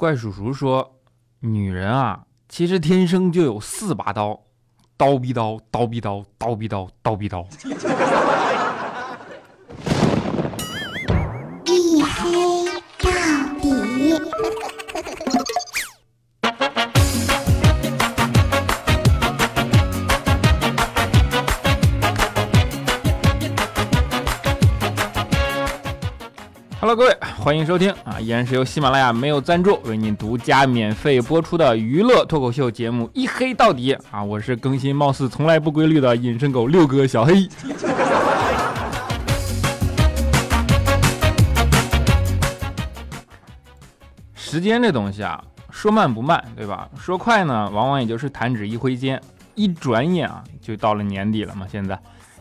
怪叔叔说，女人啊，其实天生就有四把刀，刀逼刀，刀逼刀，刀逼刀，刀逼刀。各位，欢迎收听啊，依然是由喜马拉雅没有赞助为您独家免费播出的娱乐脱口秀节目《一黑到底》啊，我是更新貌似从来不规律的隐身狗六哥小黑。时间这东西啊，说慢不慢，对吧？说快呢，往往也就是弹指一挥间，一转眼啊，就到了年底了嘛。现在。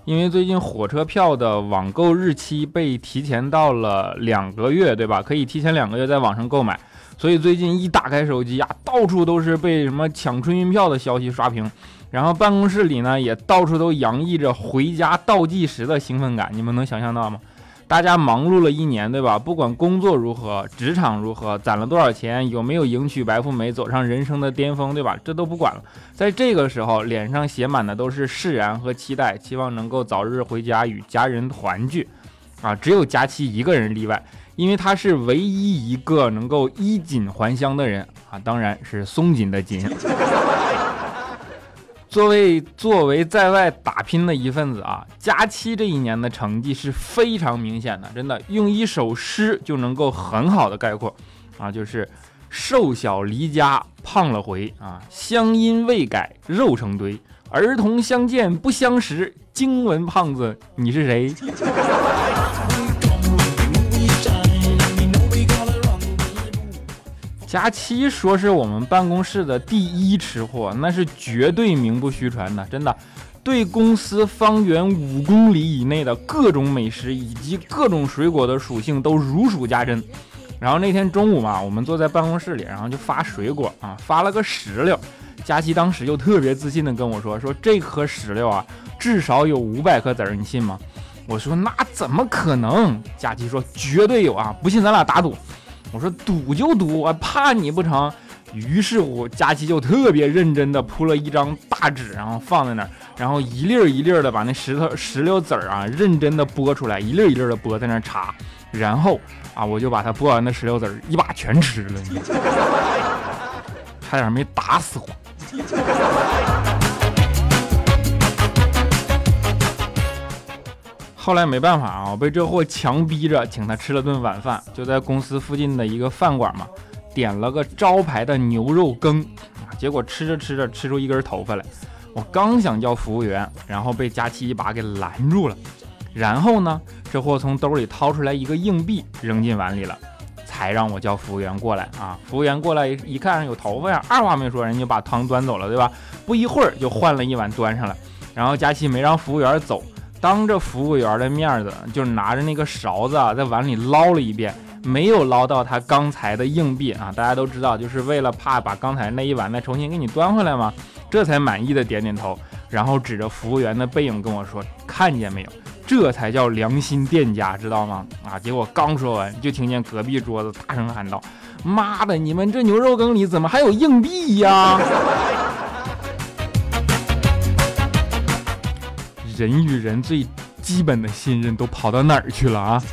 因为最近火车票的网购日期被提前到了两个月，对吧？可以提前两个月在网上购买，所以最近一打开手机啊，到处都是被什么抢春运票的消息刷屏，然后办公室里呢也到处都洋溢着回家倒计时的兴奋感，你们能想象到吗？大家忙碌了一年，对吧？不管工作如何，职场如何，攒了多少钱，有没有迎娶白富美，走上人生的巅峰，对吧？这都不管了。在这个时候，脸上写满的都是释然和期待，希望能够早日回家与家人团聚。啊，只有佳期一个人例外，因为他是唯一一个能够衣锦还乡的人啊，当然是松紧的紧。作为作为在外打拼的一份子啊，佳期这一年的成绩是非常明显的，真的用一首诗就能够很好的概括。啊，就是瘦小离家胖了回。啊，乡音未改肉成堆，儿童相见不相识，惊闻胖子你是谁？佳期说是我们办公室的第一吃货，那是绝对名不虚传的，真的。对公司方圆五公里以内的各种美食以及各种水果的属性都如数家珍。然后那天中午嘛，我们坐在办公室里，然后就发水果啊，发了个石榴。佳期当时就特别自信的跟我说：“说这颗石榴啊，至少有五百颗籽儿，你信吗？”我说：“那怎么可能？”佳期说：“绝对有啊，不信咱俩打赌。”我说赌就赌，我怕你不成。于是乎，佳琪就特别认真的铺了一张大纸，然后放在那儿，然后一粒儿一粒儿的把那石头石榴籽儿啊，认真的剥出来，一粒儿一粒儿的剥在那儿插。然后啊，我就把它剥完的石榴籽儿一把全吃了，差点没打死我。后来没办法啊，我被这货强逼着请他吃了顿晚饭，就在公司附近的一个饭馆嘛，点了个招牌的牛肉羹，结果吃着吃着吃出一根头发来，我刚想叫服务员，然后被佳琪一把给拦住了。然后呢，这货从兜里掏出来一个硬币扔进碗里了，才让我叫服务员过来啊。服务员过来一看有头发呀，二话没说，人家把汤端走了，对吧？不一会儿就换了一碗端上来，然后佳琪没让服务员走。当着服务员的面子，就拿着那个勺子啊，在碗里捞了一遍，没有捞到他刚才的硬币啊。大家都知道，就是为了怕把刚才那一碗再重新给你端回来嘛，这才满意的点点头，然后指着服务员的背影跟我说：“看见没有？这才叫良心店家，知道吗？”啊！结果刚说完，就听见隔壁桌子大声喊道：“妈的，你们这牛肉羹里怎么还有硬币呀？”人与人最基本的信任都跑到哪儿去了啊？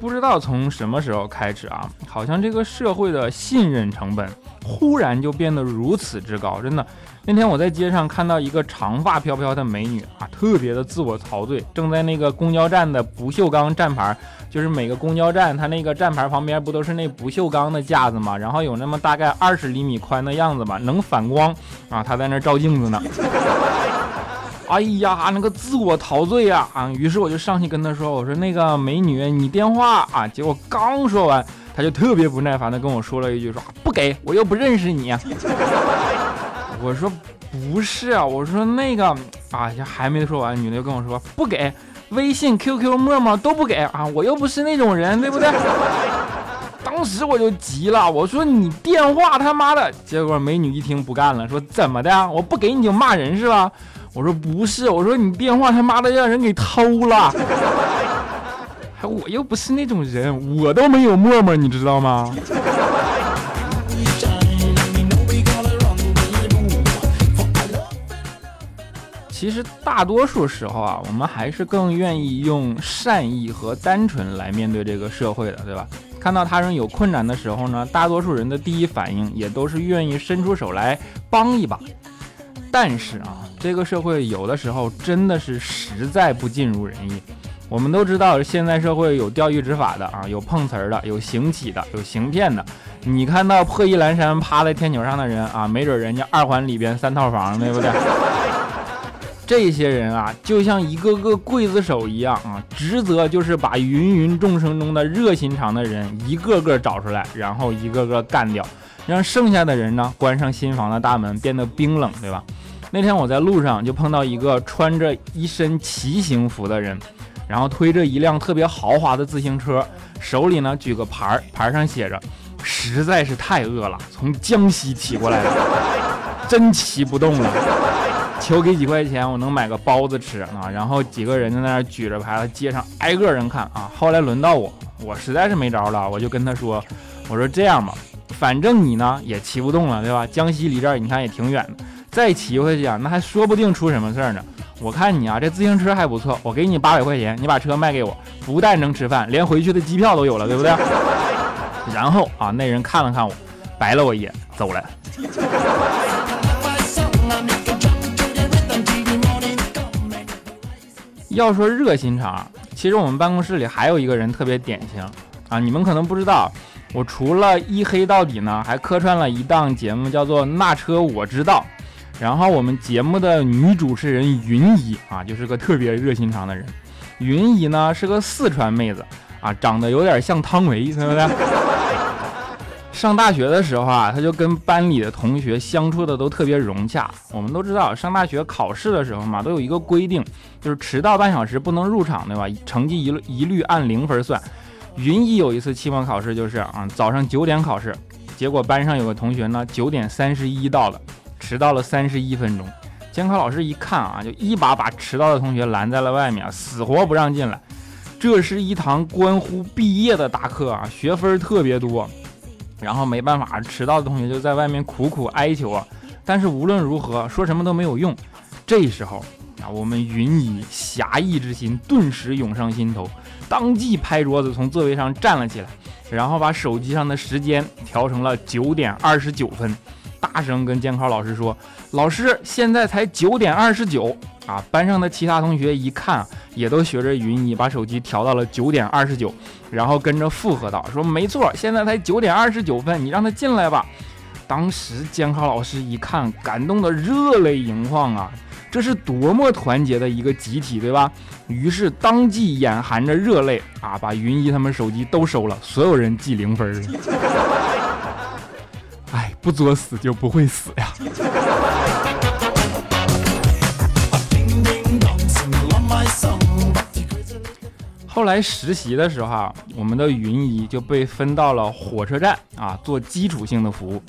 不知道从什么时候开始啊，好像这个社会的信任成本忽然就变得如此之高，真的。那天我在街上看到一个长发飘飘的美女啊，特别的自我陶醉，正在那个公交站的不锈钢站牌，就是每个公交站它那个站牌旁边不都是那不锈钢的架子吗？然后有那么大概二十厘米宽的样子吧，能反光啊，她在那照镜子呢。哎呀，那个自我陶醉呀啊！于是我就上去跟她说：“我说那个美女，你电话啊？”结果刚说完，她就特别不耐烦的跟我说了一句：“说不给我又不认识你。”我说不是啊，我说那个啊，还没说完，女的就跟我说不给，微信、QQ、陌陌都不给啊，我又不是那种人，对不对？当时我就急了，我说你电话他妈的！结果美女一听不干了，说怎么的？我不给你就骂人是吧？我说不是，我说你电话他妈的让人给偷了。还我又不是那种人，我都没有陌陌，你知道吗？其实大多数时候啊，我们还是更愿意用善意和单纯来面对这个社会的，对吧？看到他人有困难的时候呢，大多数人的第一反应也都是愿意伸出手来帮一把。但是啊，这个社会有的时候真的是实在不尽如人意。我们都知道，现在社会有钓鱼执法的啊，有碰瓷儿的，有行乞的，有行骗的。你看到破衣烂衫趴在天桥上的人啊，没准人家二环里边三套房，对不对？这些人啊，就像一个个刽子手一样啊，职责就是把芸芸众生中的热心肠的人一个个找出来，然后一个个干掉，让剩下的人呢关上新房的大门，变得冰冷，对吧？那天我在路上就碰到一个穿着一身骑行服的人，然后推着一辆特别豪华的自行车，手里呢举个牌儿，牌上写着“实在是太饿了，从江西骑过来的，真骑不动了。”求给几块钱，我能买个包子吃啊！然后几个人在那儿举着牌子，街上挨个人看啊。后来轮到我，我实在是没招了，我就跟他说：“我说这样吧，反正你呢也骑不动了，对吧？江西离这儿你看也挺远的，再骑回去啊，那还说不定出什么事儿呢。我看你啊，这自行车还不错，我给你八百块钱，你把车卖给我，不但能吃饭，连回去的机票都有了，对不对？” 然后啊，那人看了看我，白了我一眼，走了。要说热心肠，其实我们办公室里还有一个人特别典型啊！你们可能不知道，我除了一黑到底呢，还客串了一档节目，叫做《那车我知道》。然后我们节目的女主持人云姨啊，就是个特别热心肠的人。云姨呢是个四川妹子啊，长得有点像汤唯，对不对？上大学的时候啊，他就跟班里的同学相处的都特别融洽。我们都知道，上大学考试的时候嘛，都有一个规定，就是迟到半小时不能入场，对吧？成绩一一律按零分算。云一有一次期末考试就是啊，早上九点考试，结果班上有个同学呢，九点三十一到了，迟到了三十一分钟。监考老师一看啊，就一把把迟到的同学拦在了外面，死活不让进来。这是一堂关乎毕业的大课啊，学分特别多。然后没办法，迟到的同学就在外面苦苦哀求啊。但是无论如何说什么都没有用。这时候啊，我们云姨侠义之心顿时涌上心头，当即拍桌子从座位上站了起来，然后把手机上的时间调成了九点二十九分，大声跟监考老师说：“老师，现在才九点二十九。”啊，班上的其他同学一看，也都学着云姨把手机调到了九点二十九，然后跟着附和道：“说没错，现在才九点二十九分，你让他进来吧。”当时监考老师一看，感动的热泪盈眶啊！这是多么团结的一个集体，对吧？于是当即眼含着热泪啊，把云姨他们手机都收了，所有人记零分。不作死就不会死呀！后来实习的时候，我们的云姨就被分到了火车站啊，做基础性的服务。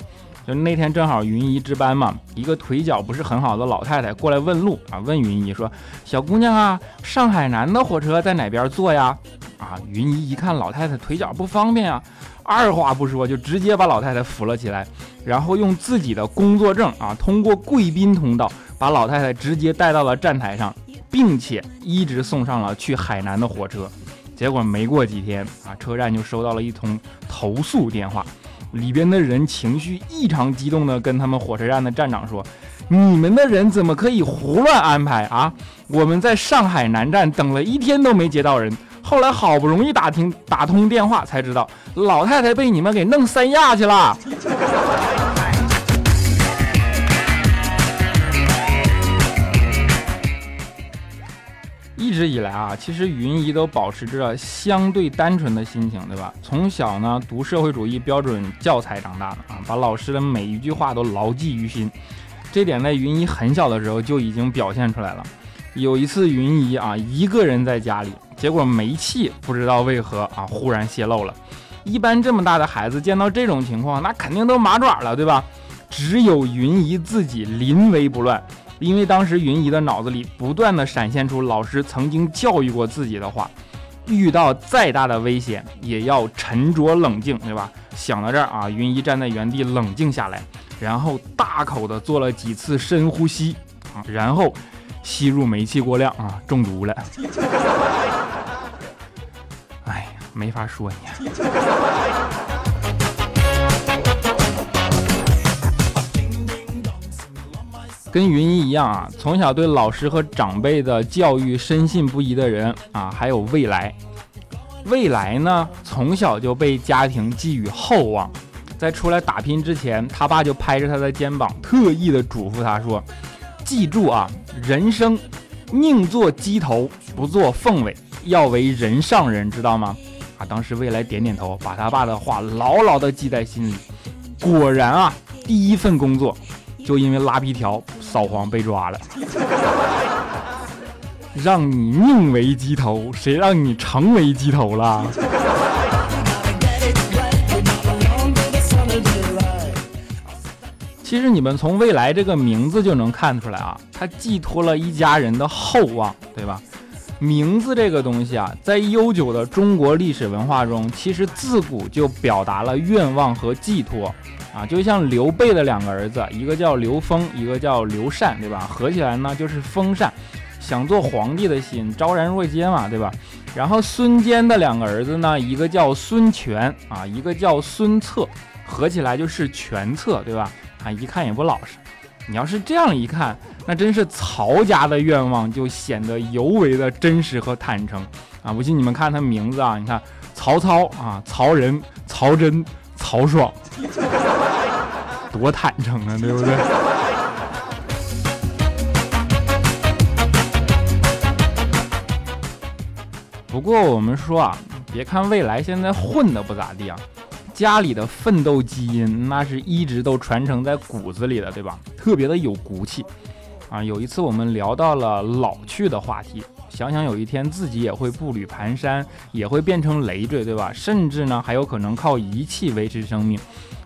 就那天正好云姨值班嘛，一个腿脚不是很好的老太太过来问路啊，问云姨说：“小姑娘啊，上海南的火车在哪边坐呀？”啊，云姨一看老太太腿脚不方便啊，二话不说就直接把老太太扶了起来，然后用自己的工作证啊，通过贵宾通道把老太太直接带到了站台上。并且一直送上了去海南的火车，结果没过几天啊，车站就收到了一通投诉电话，里边的人情绪异常激动的跟他们火车站的站长说：“你们的人怎么可以胡乱安排啊？我们在上海南站等了一天都没接到人，后来好不容易打听打通电话才知道，老太太被你们给弄三亚去了。”一直以来啊，其实云姨都保持着相对单纯的心情，对吧？从小呢读社会主义标准教材长大的啊，把老师的每一句话都牢记于心。这点在云姨很小的时候就已经表现出来了。有一次云姨啊一个人在家里，结果煤气不知道为何啊忽然泄漏了。一般这么大的孩子见到这种情况，那肯定都麻爪了，对吧？只有云姨自己临危不乱。因为当时云姨的脑子里不断的闪现出老师曾经教育过自己的话，遇到再大的危险也要沉着冷静，对吧？想到这儿啊，云姨站在原地冷静下来，然后大口的做了几次深呼吸啊，然后吸入煤气过量啊，中毒了。哎呀，没法说你。跟云一一样啊，从小对老师和长辈的教育深信不疑的人啊，还有未来。未来呢，从小就被家庭寄予厚望，在出来打拼之前，他爸就拍着他的肩膀，特意的嘱咐他说：“记住啊，人生宁做鸡头，不做凤尾，要为人上人，知道吗？”啊，当时未来点点头，把他爸的话牢牢的记在心里。果然啊，第一份工作就因为拉皮条。扫黄被抓了，让你宁为鸡头，谁让你成为鸡头了？其实你们从未来这个名字就能看出来啊，它寄托了一家人的厚望，对吧？名字这个东西啊，在悠久的中国历史文化中，其实自古就表达了愿望和寄托。啊，就像刘备的两个儿子，一个叫刘封，一个叫刘禅，对吧？合起来呢就是封禅，想做皇帝的心昭然若揭嘛，对吧？然后孙坚的两个儿子呢，一个叫孙权啊，一个叫孙策，合起来就是权策，对吧？啊，一看也不老实。你要是这样一看，那真是曹家的愿望就显得尤为的真实和坦诚啊！不信你们看他名字啊，你看曹操啊，曹仁、曹真、曹爽。多坦诚啊，对不对？不过我们说啊，别看未来现在混的不咋地啊，家里的奋斗基因那是一直都传承在骨子里的，对吧？特别的有骨气啊。有一次我们聊到了老去的话题，想想有一天自己也会步履蹒跚，也会变成累赘，对吧？甚至呢还有可能靠仪器维持生命。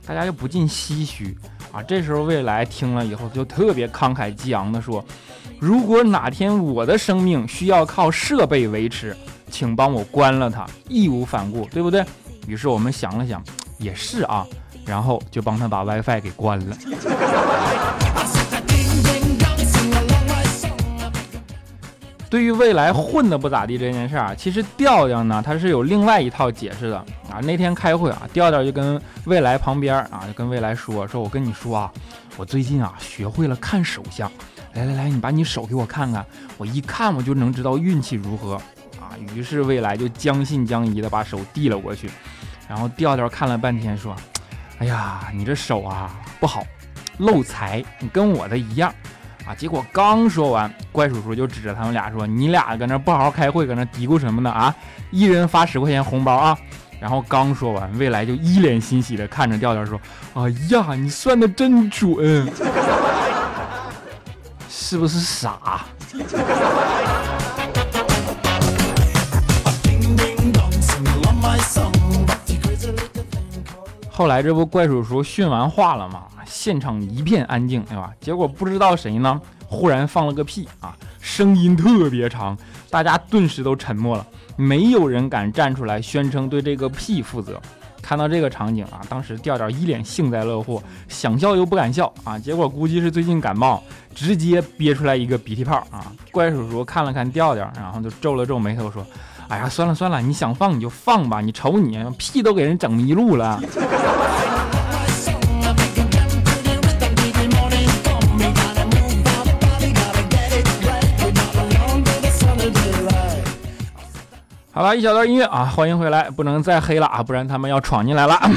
大家就不禁唏嘘啊！这时候未来听了以后就特别慷慨激昂地说：“如果哪天我的生命需要靠设备维持，请帮我关了它，义无反顾，对不对？”于是我们想了想，也是啊，然后就帮他把 WiFi 给关了。对于未来混的不咋地这件事儿啊，其实调调呢，他是有另外一套解释的啊。那天开会啊，调调就跟未来旁边啊，就跟未来说说，我跟你说啊，我最近啊学会了看手相，来来来，你把你手给我看看，我一看我就能知道运气如何啊。于是未来就将信将疑的把手递了过去，然后调调看了半天说，哎呀，你这手啊不好，漏财，你跟我的一样。啊！结果刚说完，怪叔叔就指着他们俩说：“你俩搁那不好好开会，搁那嘀咕什么呢？啊！一人发十块钱红包啊！”然后刚说完，未来就一脸欣喜的看着调调说：“哎呀，你算的真准，是不是傻？”后来这不怪叔叔训完话了吗？现场一片安静，对吧？结果不知道谁呢，忽然放了个屁啊，声音特别长，大家顿时都沉默了，没有人敢站出来宣称对这个屁负责。看到这个场景啊，当时调调一脸幸灾乐祸，想笑又不敢笑啊。结果估计是最近感冒，直接憋出来一个鼻涕泡啊。怪叔叔看了看调调，然后就皱了皱眉头说。哎呀，算了算了，你想放你就放吧，你瞅你屁都给人整迷路了。好了一小段音乐啊，欢迎回来，不能再黑了啊，不然他们要闯进来了。啊，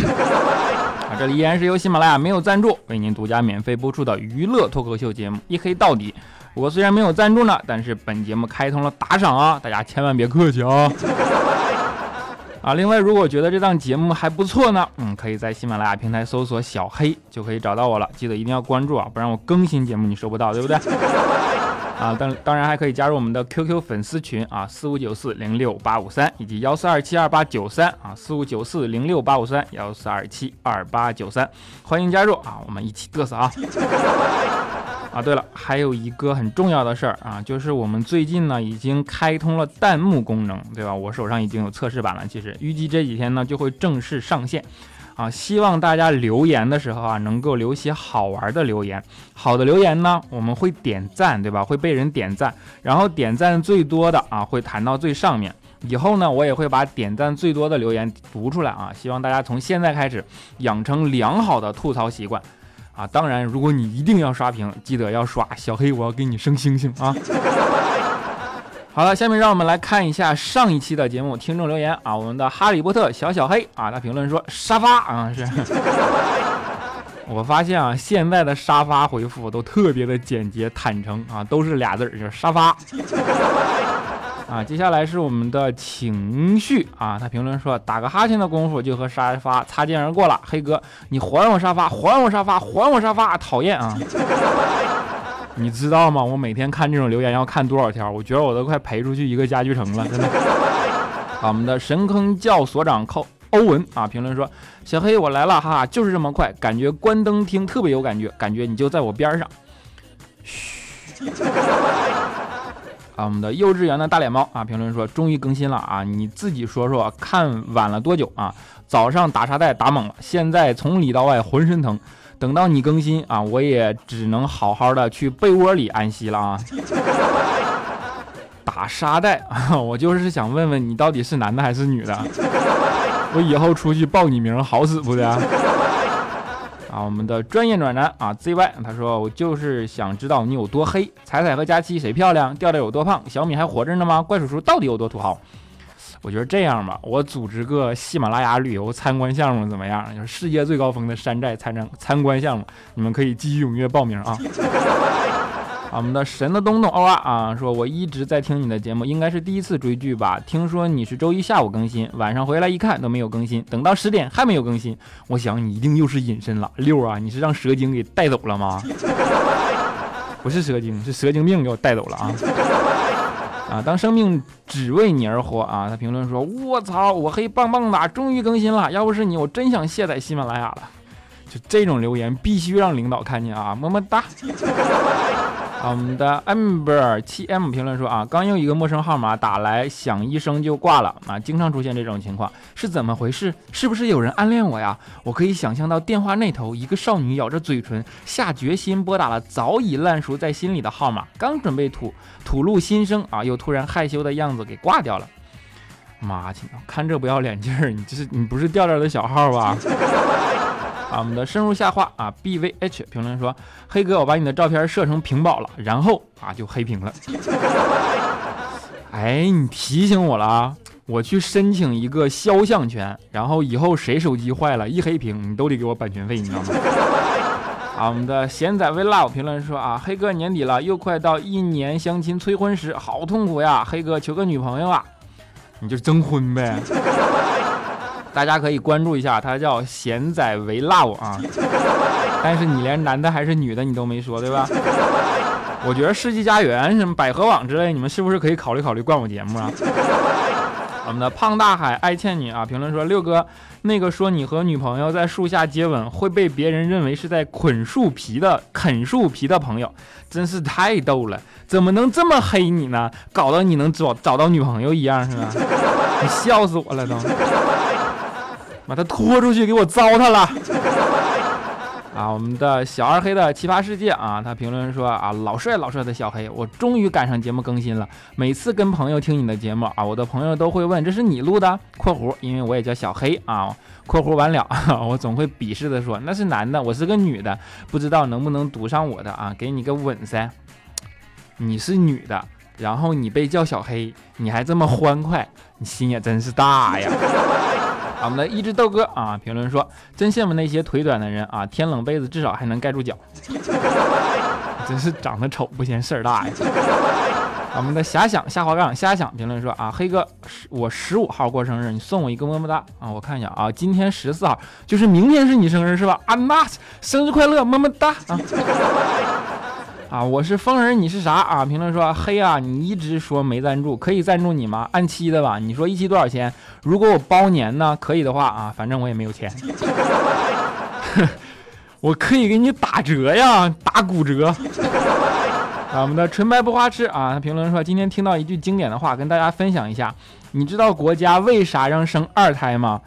这里依然是由喜马拉雅没有赞助为您独家免费播出的娱乐脱口秀节目《一黑到底》。我虽然没有赞助呢，但是本节目开通了打赏啊，大家千万别客气啊！啊，另外如果觉得这档节目还不错呢，嗯，可以在喜马拉雅平台搜索小黑就可以找到我了，记得一定要关注啊，不然我更新节目你收不到，对不对？啊，当当然还可以加入我们的 QQ 粉丝群啊，四五九四零六八五三以及幺四二七二八九三啊，四五九四零六八五三幺四二七二八九三，欢迎加入啊，我们一起嘚瑟啊！啊，对了，还有一个很重要的事儿啊，就是我们最近呢已经开通了弹幕功能，对吧？我手上已经有测试版了，其实预计这几天呢就会正式上线。啊，希望大家留言的时候啊，能够留些好玩的留言。好的留言呢，我们会点赞，对吧？会被人点赞，然后点赞最多的啊，会弹到最上面。以后呢，我也会把点赞最多的留言读出来啊。希望大家从现在开始养成良好的吐槽习惯。啊，当然，如果你一定要刷屏，记得要刷小黑，我要给你升星星啊！好了，下面让我们来看一下上一期的节目听众留言啊。我们的哈利波特小小黑啊，他评论说沙发啊是。我发现啊，现在的沙发回复都特别的简洁坦诚啊，都是俩字儿，就是沙发。啊，接下来是我们的情绪啊，他评论说，打个哈欠的功夫就和沙发擦肩而过了。黑哥，你还我沙发，还我沙发，还我沙发，讨厌啊！你知道吗？我每天看这种留言要看多少条？我觉得我都快赔出去一个家具城了，真的。好，我们的神坑教所长寇欧文啊，评论说，小黑我来了，哈哈，就是这么快，感觉关灯听特别有感觉，感觉你就在我边上。嘘。啊，我们的幼稚园的大脸猫啊，评论说终于更新了啊！你自己说说看晚了多久啊？早上打沙袋打猛了，现在从里到外浑身疼。等到你更新啊，我也只能好好的去被窝里安息了啊！打沙袋啊，我就是想问问你到底是男的还是女的？我以后出去报你名好使不的？啊，我们的专业暖男啊，ZY，他说我就是想知道你有多黑，彩彩和佳期谁漂亮，调调有多胖，小米还活着呢吗？怪叔叔到底有多土豪？我觉得这样吧，我组织个喜马拉雅旅游参观项目怎么样？就是世界最高峰的山寨参战参观项目，你们可以积极踊跃报名啊。我们的神的东东欧啊啊，说我一直在听你的节目，应该是第一次追剧吧？听说你是周一下午更新，晚上回来一看都没有更新，等到十点还没有更新，我想你一定又是隐身了。六啊，你是让蛇精给带走了吗？不是蛇精，是蛇精病给我带走了啊！啊，当生命只为你而活啊！他评论说：“我操，我黑棒棒的，终于更新了，要不是你，我真想卸载喜马拉雅了。”就这种留言必须让领导看见啊！么么哒。我们的 amber 七 m 评论说啊，刚用一个陌生号码打来，响一声就挂了啊，经常出现这种情况，是怎么回事？是不是有人暗恋我呀？我可以想象到电话那头，一个少女咬着嘴唇，下决心拨打了早已烂熟在心里的号码，刚准备吐吐露心声啊，又突然害羞的样子给挂掉了。妈亲，看这不要脸劲儿，你这是你不是调调的小号吧？啊，我们的深入下话啊，B V H 评论说，黑哥，我把你的照片设成屏保了，然后啊就黑屏了。哎，你提醒我了啊，我去申请一个肖像权，然后以后谁手机坏了，一黑屏，你都得给我版权费，你知道吗？啊，我们的贤仔未老评论说啊，黑哥年底了，又快到一年相亲催婚时，好痛苦呀，黑哥求个女朋友啊，你就征婚呗。大家可以关注一下，他叫贤仔为 love 啊，但是你连男的还是女的你都没说，对吧？我觉得世纪佳缘什么百合网之类，你们是不是可以考虑考虑灌我节目啊？我们的胖大海爱倩女啊，评论说六哥那个说你和女朋友在树下接吻会被别人认为是在捆树皮的啃树皮的朋友，真是太逗了，怎么能这么黑你呢？搞得你能找找到女朋友一样是吧？你笑死我了都。把他拖出去，给我糟蹋了！啊，我们的小二黑的奇葩世界啊，他评论说啊，老帅老帅的小黑，我终于赶上节目更新了。每次跟朋友听你的节目啊，我的朋友都会问这是你录的（括弧因为我也叫小黑啊）。括弧完了，我总会鄙视的说那是男的，我是个女的，不知道能不能读上我的啊？给你个吻噻！你是女的，然后你被叫小黑，你还这么欢快，你心也真是大呀！我们的一只豆哥啊，评论说：“真羡慕那些腿短的人啊，天冷被子至少还能盖住脚。真是长得丑不嫌事儿大呀。”我们的遐想下滑杠瞎想评论说：“啊，黑哥，我十五号过生日，你送我一个么么哒啊！我看一下啊，今天十四号，就是明天是你生日是吧？啊，那生日快乐，么么哒啊！”啊，我是疯人，你是啥啊？评论说黑啊，你一直说没赞助，可以赞助你吗？按期的吧？你说一期多少钱？如果我包年呢？可以的话啊，反正我也没有钱。我可以给你打折呀，打骨折。啊，我们的纯白不花痴啊，评论说今天听到一句经典的话，跟大家分享一下。你知道国家为啥让生二胎吗？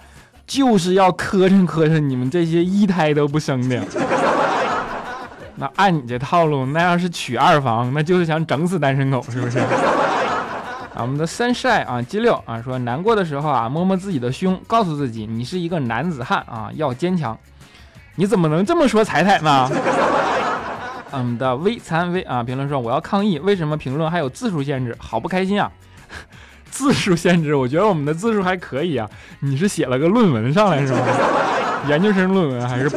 就是要磕碜磕碜你们这些一胎都不生的。那按你这套路，那要是娶二房，那就是想整死单身狗，是不是？啊，我们的三晒啊，鸡六啊，说难过的时候啊，摸摸自己的胸，告诉自己你是一个男子汉啊，要坚强。你怎么能这么说彩彩呢？我们的微残微啊，评论说我要抗议，为什么评论还有字数限制？好不开心啊！字数限制，我觉得我们的字数还可以啊。你是写了个论文上来是吗？研究生论文还是？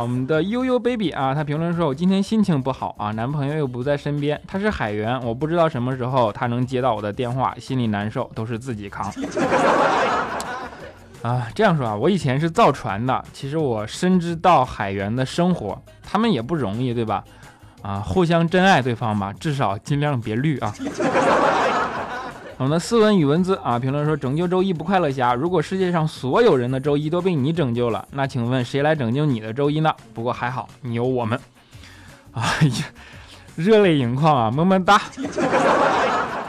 我们的悠悠 baby 啊，他评论说：“我今天心情不好啊，男朋友又不在身边，他是海员，我不知道什么时候他能接到我的电话，心里难受，都是自己扛。”啊，这样说啊，我以前是造船的，其实我深知到海员的生活，他们也不容易，对吧？啊，互相珍爱对方吧，至少尽量别绿啊。我们的斯文与文字啊，评论说拯救周一不快乐侠。如果世界上所有人的周一都被你拯救了，那请问谁来拯救你的周一呢？不过还好，你有我们。哎呀，热泪盈眶啊，么么哒。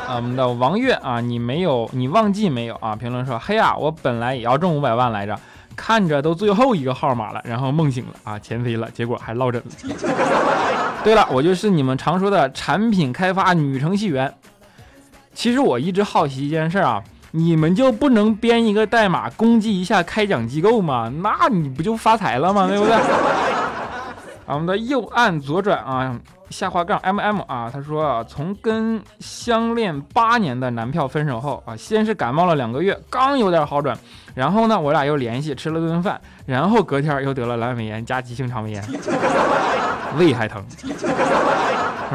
啊，我们的王月啊，你没有，你忘记没有啊？评论说嘿呀，我本来也要中五百万来着，看着都最后一个号码了，然后梦醒了啊，钱飞了，结果还落枕了。对了，我就是你们常说的产品开发女程序员。其实我一直好奇一件事啊，你们就不能编一个代码攻击一下开奖机构吗？那你不就发财了吗？对不对？啊，我们的右按左转啊，下滑杠 mm 啊，他说啊，从跟相恋八年的男票分手后啊，先是感冒了两个月，刚有点好转，然后呢，我俩又联系吃了顿饭，然后隔天又得了阑尾炎加急性肠胃炎，胃还疼。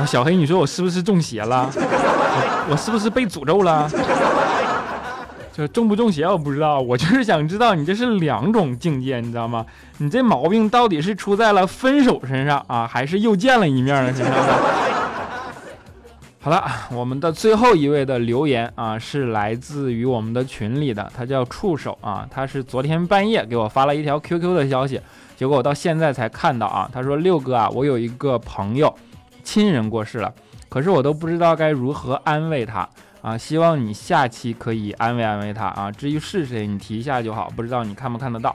小黑，你说我是不是中邪了？我是不是被诅咒了？就中不中邪我不知道，我就是想知道你这是两种境界，你知道吗？你这毛病到底是出在了分手身上啊，还是又见了一面的身上？好了，我们的最后一位的留言啊，是来自于我们的群里的，他叫触手啊，他是昨天半夜给我发了一条 QQ 的消息，结果我到现在才看到啊，他说六哥啊，我有一个朋友。亲人过世了，可是我都不知道该如何安慰他啊！希望你下期可以安慰安慰他啊！至于是谁，你提一下就好。不知道你看不看得到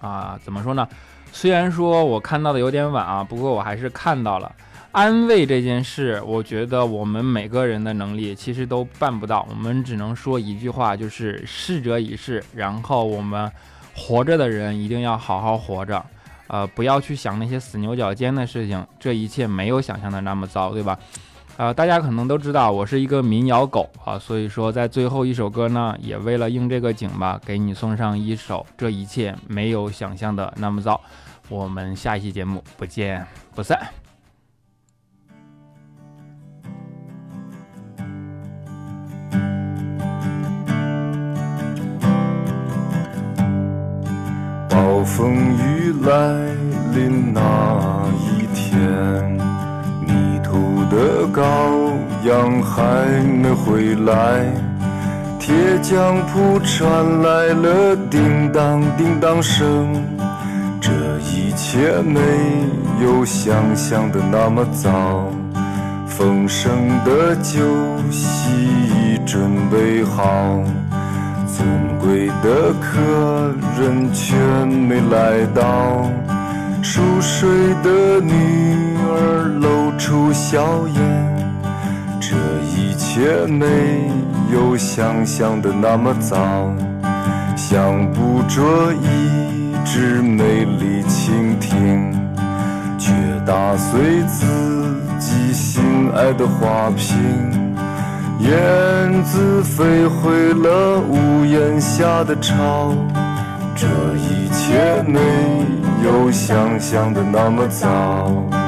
啊？怎么说呢？虽然说我看到的有点晚啊，不过我还是看到了。安慰这件事，我觉得我们每个人的能力其实都办不到，我们只能说一句话，就是逝者已逝。然后我们活着的人一定要好好活着。呃，不要去想那些死牛角尖的事情，这一切没有想象的那么糟，对吧？呃，大家可能都知道我是一个民谣狗啊，所以说在最后一首歌呢，也为了应这个景吧，给你送上一首《这一切没有想象的那么糟》。我们下一期节目不见不散。暴风雨来临那一天，迷途的羔羊还没回来，铁匠铺传来了叮当叮当声。这一切没有想象的那么早，丰盛的酒席已准备好。尊贵的客人却没来到，熟睡的女儿露出笑颜。这一切没有想象的那么糟，想捕捉一只美丽蜻蜓，却打碎自己心爱的花瓶。燕子飞回了屋檐下的巢，这一切没有想象的那么糟。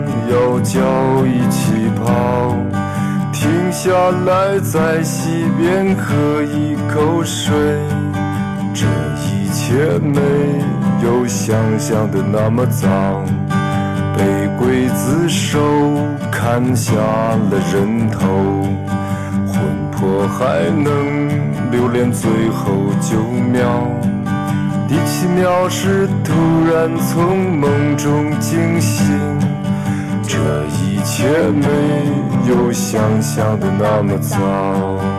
要脚一起跑。停下来在溪边喝一口水，这一切没有想象的那么糟。被刽子手砍下了人头，魂魄还能。留恋最后九秒，第七秒是突然从梦中惊醒，这一切没有想象的那么糟。